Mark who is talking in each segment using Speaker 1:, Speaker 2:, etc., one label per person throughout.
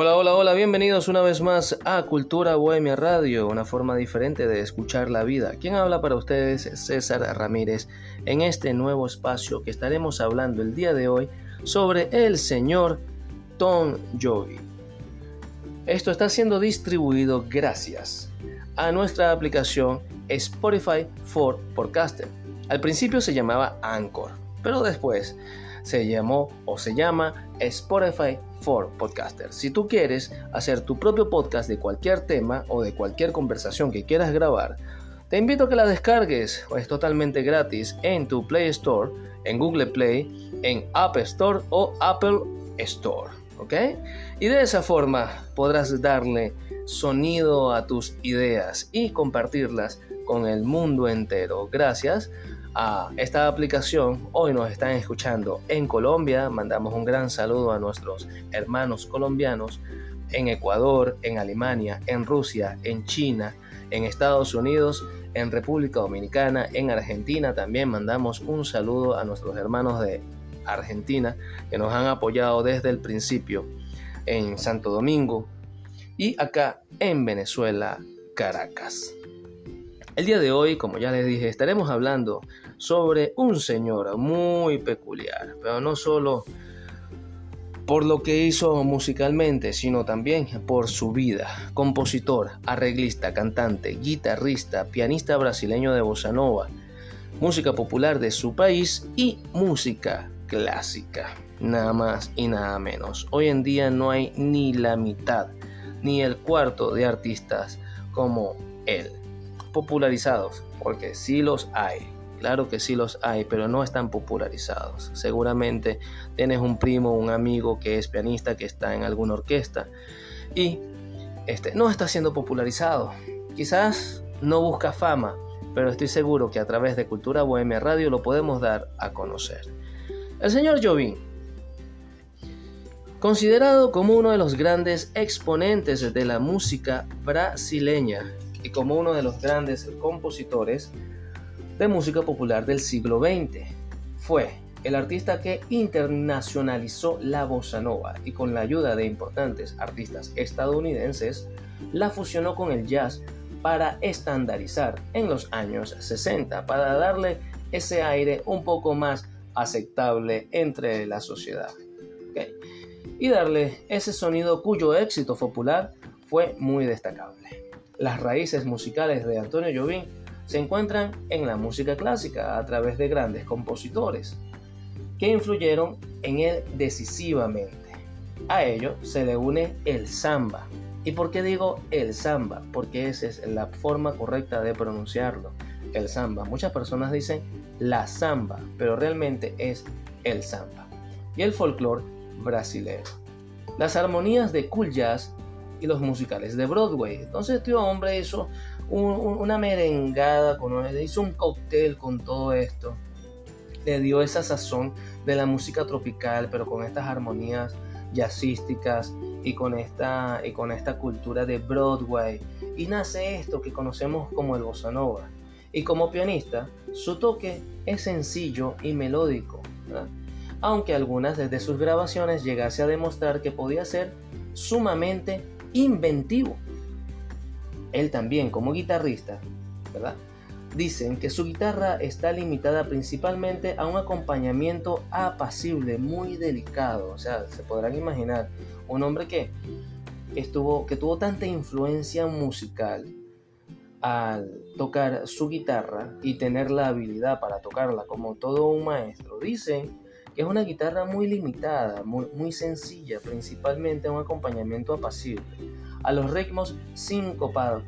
Speaker 1: Hola, hola, hola, bienvenidos una vez más a Cultura Bohemia Radio, una forma diferente de escuchar la vida. Quien habla para ustedes es César Ramírez en este nuevo espacio que estaremos hablando el día de hoy sobre el señor Tom Jovi. Esto está siendo distribuido gracias a nuestra aplicación Spotify for Podcaster. Al principio se llamaba Anchor, pero después se llamó o se llama Spotify for Podcasters. Si tú quieres hacer tu propio podcast de cualquier tema o de cualquier conversación que quieras grabar, te invito a que la descargues, es totalmente gratis en tu Play Store, en Google Play, en App Store o Apple Store. ¿Ok? Y de esa forma podrás darle sonido a tus ideas y compartirlas con el mundo entero. Gracias a esta aplicación. Hoy nos están escuchando en Colombia. Mandamos un gran saludo a nuestros hermanos colombianos en Ecuador, en Alemania, en Rusia, en China, en Estados Unidos, en República Dominicana, en Argentina. También mandamos un saludo a nuestros hermanos de Argentina que nos han apoyado desde el principio en Santo Domingo y acá en Venezuela, Caracas. El día de hoy, como ya les dije, estaremos hablando sobre un señor muy peculiar, pero no solo por lo que hizo musicalmente, sino también por su vida. Compositor, arreglista, cantante, guitarrista, pianista brasileño de bossa nova, música popular de su país y música clásica. Nada más y nada menos. Hoy en día no hay ni la mitad, ni el cuarto de artistas como él. Popularizados, porque sí los hay Claro que sí los hay, pero no están popularizados. Seguramente tienes un primo, un amigo que es pianista, que está en alguna orquesta y este, no está siendo popularizado. Quizás no busca fama, pero estoy seguro que a través de Cultura Bohemia Radio lo podemos dar a conocer. El señor Jobim, considerado como uno de los grandes exponentes de la música brasileña y como uno de los grandes compositores, de música popular del siglo XX. Fue el artista que internacionalizó la bossa nova y con la ayuda de importantes artistas estadounidenses la fusionó con el jazz para estandarizar en los años 60, para darle ese aire un poco más aceptable entre la sociedad. Y darle ese sonido cuyo éxito popular fue muy destacable. Las raíces musicales de Antonio Jobim se encuentran en la música clásica a través de grandes compositores que influyeron en él decisivamente. A ello se le une el samba. ¿Y por qué digo el samba? Porque esa es la forma correcta de pronunciarlo. El samba. Muchas personas dicen la samba, pero realmente es el samba. Y el folclore brasileño. Las armonías de cool jazz y los musicales de Broadway. Entonces este hombre hizo una merengada, con, hizo un cóctel con todo esto. Le dio esa sazón de la música tropical, pero con estas armonías jazzísticas y con esta, y con esta cultura de Broadway. Y nace esto que conocemos como el bossa nova. Y como pianista, su toque es sencillo y melódico, aunque algunas de sus grabaciones llegase a demostrar que podía ser sumamente inventivo. Él también como guitarrista, ¿verdad? Dicen que su guitarra está limitada principalmente a un acompañamiento apacible, muy delicado. O sea, se podrán imaginar un hombre que, estuvo, que tuvo tanta influencia musical al tocar su guitarra y tener la habilidad para tocarla como todo un maestro. Dicen es una guitarra muy limitada, muy, muy sencilla, principalmente un acompañamiento apacible, a los ritmos sincopados.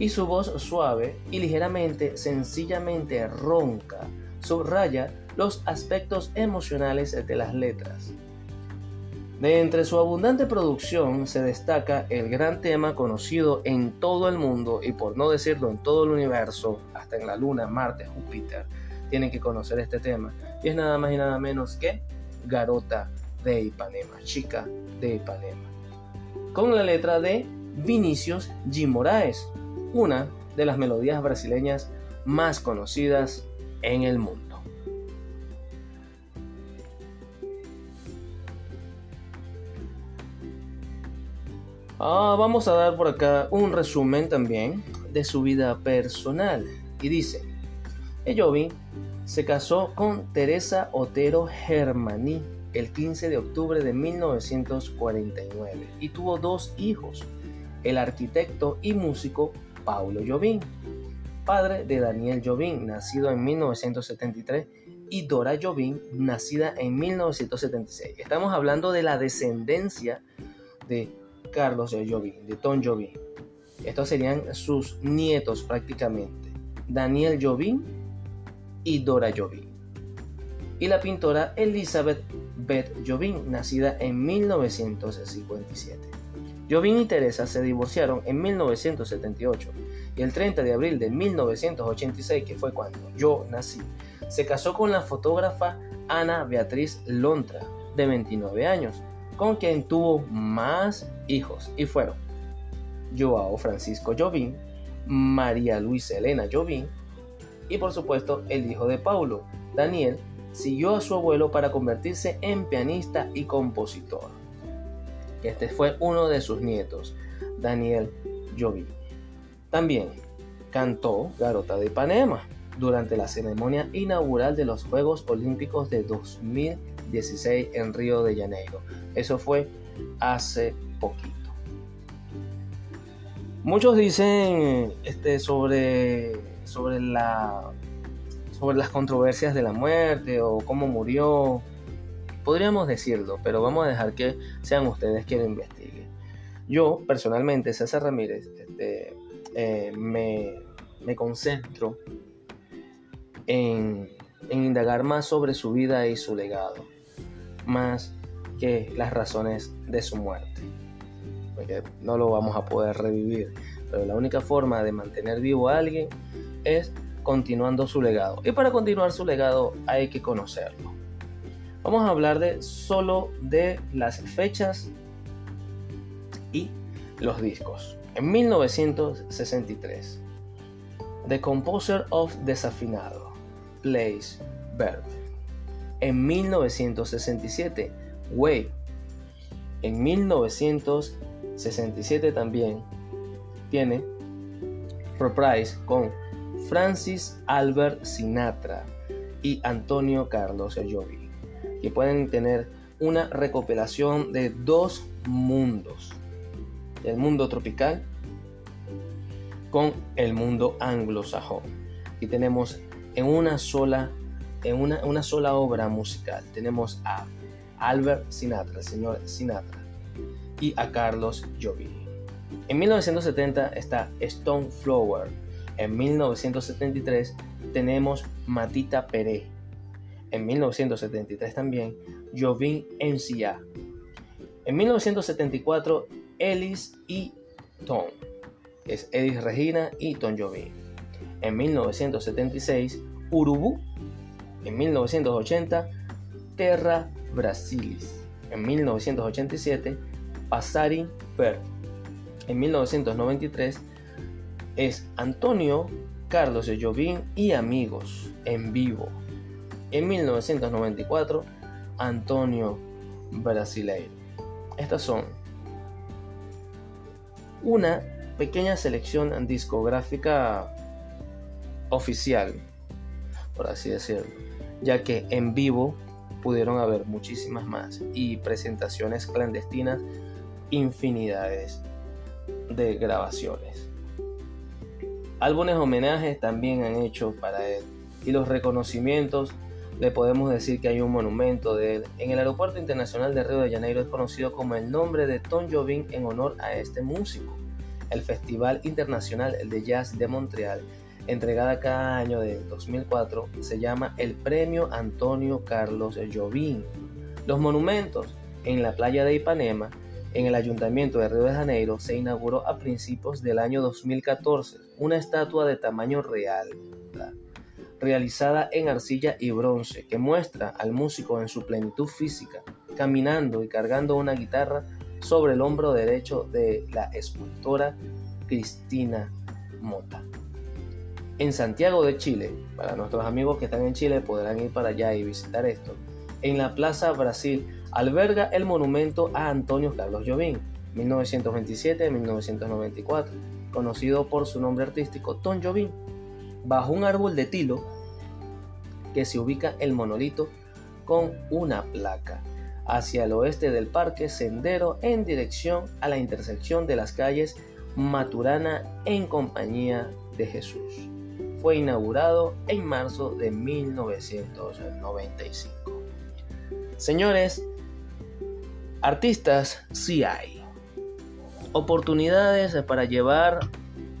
Speaker 1: y su voz suave y ligeramente, sencillamente ronca, subraya los aspectos emocionales de las letras. De entre su abundante producción se destaca el gran tema conocido en todo el mundo y por no decirlo en todo el universo, hasta en la Luna, Marte, Júpiter, tienen que conocer este tema. Y es nada más y nada menos que Garota de Ipanema, chica de Ipanema. Con la letra de Vinicius G. Moraes, una de las melodías brasileñas más conocidas en el mundo. Ah, vamos a dar por acá un resumen también de su vida personal. Y dice, Jobim se casó con Teresa Otero Germaní el 15 de octubre de 1949 y tuvo dos hijos, el arquitecto y músico Paulo Jobim, padre de Daniel Jobim, nacido en 1973, y Dora Jobim, nacida en 1976. Estamos hablando de la descendencia de Carlos Jobim, de Tom Jobim. Estos serían sus nietos prácticamente. Daniel Jobim y Dora Jobim. Y la pintora Elizabeth Beth Jobim, nacida en 1957. Jobim y Teresa se divorciaron en 1978 y el 30 de abril de 1986, que fue cuando yo nací, se casó con la fotógrafa Ana Beatriz Lontra, de 29 años, con quien tuvo más hijos y fueron Joao Francisco Jobim, María Luisa Elena Jobim y por supuesto el hijo de Paulo, Daniel, siguió a su abuelo para convertirse en pianista y compositor. Este fue uno de sus nietos, Daniel Jobim. También cantó Garota de Ipanema durante la ceremonia inaugural de los Juegos Olímpicos de 2016 en Río de Janeiro. Eso fue hace poquito. Muchos dicen este, sobre, sobre, la, sobre las controversias de la muerte o cómo murió. Podríamos decirlo, pero vamos a dejar que sean ustedes quienes investiguen. Yo, personalmente, César Ramírez, este, eh, me, me, concentro en, en indagar más sobre su vida y su legado, más que las razones de su muerte porque no lo vamos a poder revivir. Pero la única forma de mantener vivo a alguien es continuando su legado. Y para continuar su legado hay que conocerlo. Vamos a hablar de solo de las fechas y los discos. En 1963, The Composer of Desafinado, Plays Verb. En 1967, Wave. En 1967, 67 también tiene Reprise con Francis Albert Sinatra y Antonio Carlos Jovi, que pueden tener una recopilación de dos mundos, el mundo tropical con el mundo anglosajón. Y tenemos en una sola, en una, una sola obra musical, tenemos a Albert Sinatra, el señor Sinatra, y a Carlos Jovini. En 1970 está Stone Flower. En 1973 tenemos Matita Peré. En 1973 también Jovin Encia. En 1974 Ellis y Tom. Es Elis Regina y Tom Jovin. En 1976 Urubu. En 1980 Terra Brasilis. En 1987 Passarin Per. En 1993 es Antonio Carlos de Jobim y Amigos en vivo. En 1994 Antonio Brasileiro. Estas son una pequeña selección discográfica oficial, por así decirlo, ya que en vivo pudieron haber muchísimas más y presentaciones clandestinas infinidades de grabaciones. Álbumes homenajes también han hecho para él y los reconocimientos le podemos decir que hay un monumento de él. En el Aeropuerto Internacional de Río de Janeiro es conocido como el nombre de Tom Jobim en honor a este músico. El Festival Internacional de Jazz de Montreal, entregada cada año de 2004, se llama el Premio Antonio Carlos Jobim. Los monumentos en la playa de Ipanema en el Ayuntamiento de Río de Janeiro se inauguró a principios del año 2014 una estatua de tamaño real, realizada en arcilla y bronce, que muestra al músico en su plenitud física, caminando y cargando una guitarra sobre el hombro derecho de la escultora Cristina Mota. En Santiago de Chile, para nuestros amigos que están en Chile podrán ir para allá y visitar esto, en la Plaza Brasil alberga el monumento a Antonio Carlos Jobim, 1927-1994, conocido por su nombre artístico Tom Jobim, bajo un árbol de tilo que se ubica el monolito con una placa hacia el oeste del parque Sendero en dirección a la intersección de las calles Maturana en compañía de Jesús. Fue inaugurado en marzo de 1995. Señores, artistas sí hay. Oportunidades para llevar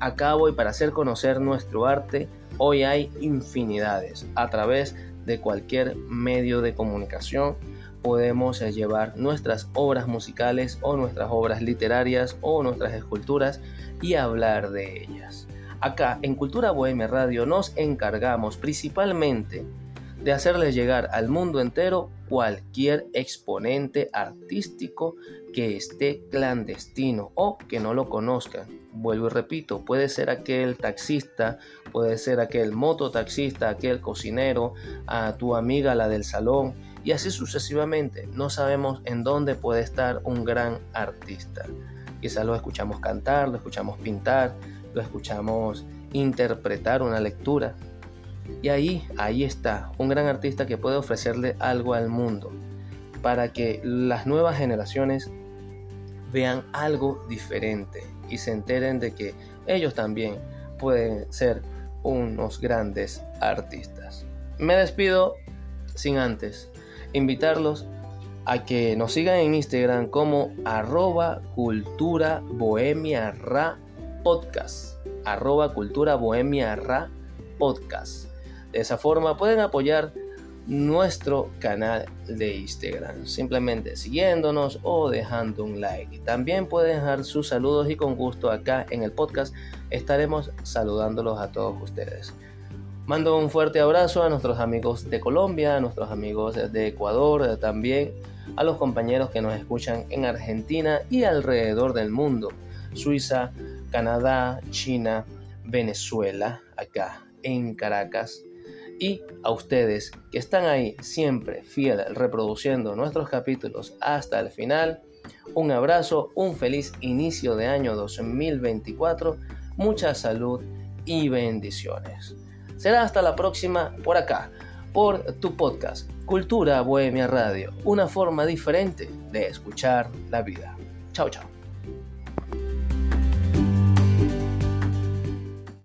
Speaker 1: a cabo y para hacer conocer nuestro arte, hoy hay infinidades a través de cualquier medio de comunicación podemos llevar nuestras obras musicales o nuestras obras literarias o nuestras esculturas y hablar de ellas. Acá en Cultura Bohemia Radio nos encargamos principalmente de hacerles llegar al mundo entero cualquier exponente artístico que esté clandestino o que no lo conozcan. Vuelvo y repito, puede ser aquel taxista, puede ser aquel mototaxista, aquel cocinero, a tu amiga la del salón, y así sucesivamente. No sabemos en dónde puede estar un gran artista. Quizás lo escuchamos cantar, lo escuchamos pintar, lo escuchamos interpretar una lectura. Y ahí, ahí está, un gran artista que puede ofrecerle algo al mundo para que las nuevas generaciones vean algo diferente y se enteren de que ellos también pueden ser unos grandes artistas. Me despido sin antes invitarlos a que nos sigan en Instagram como arroba cultura bohemia podcast. Arroba cultura bohemia ra podcast. De esa forma pueden apoyar nuestro canal de Instagram, simplemente siguiéndonos o dejando un like. También pueden dejar sus saludos y con gusto acá en el podcast estaremos saludándolos a todos ustedes. Mando un fuerte abrazo a nuestros amigos de Colombia, a nuestros amigos de Ecuador, también a los compañeros que nos escuchan en Argentina y alrededor del mundo, Suiza, Canadá, China, Venezuela, acá en Caracas, y a ustedes que están ahí siempre fieles reproduciendo nuestros capítulos hasta el final. Un abrazo, un feliz inicio de año 2024, mucha salud y bendiciones. Será hasta la próxima por acá, por tu podcast, Cultura Bohemia Radio, una forma diferente de escuchar la vida. Chao, chao.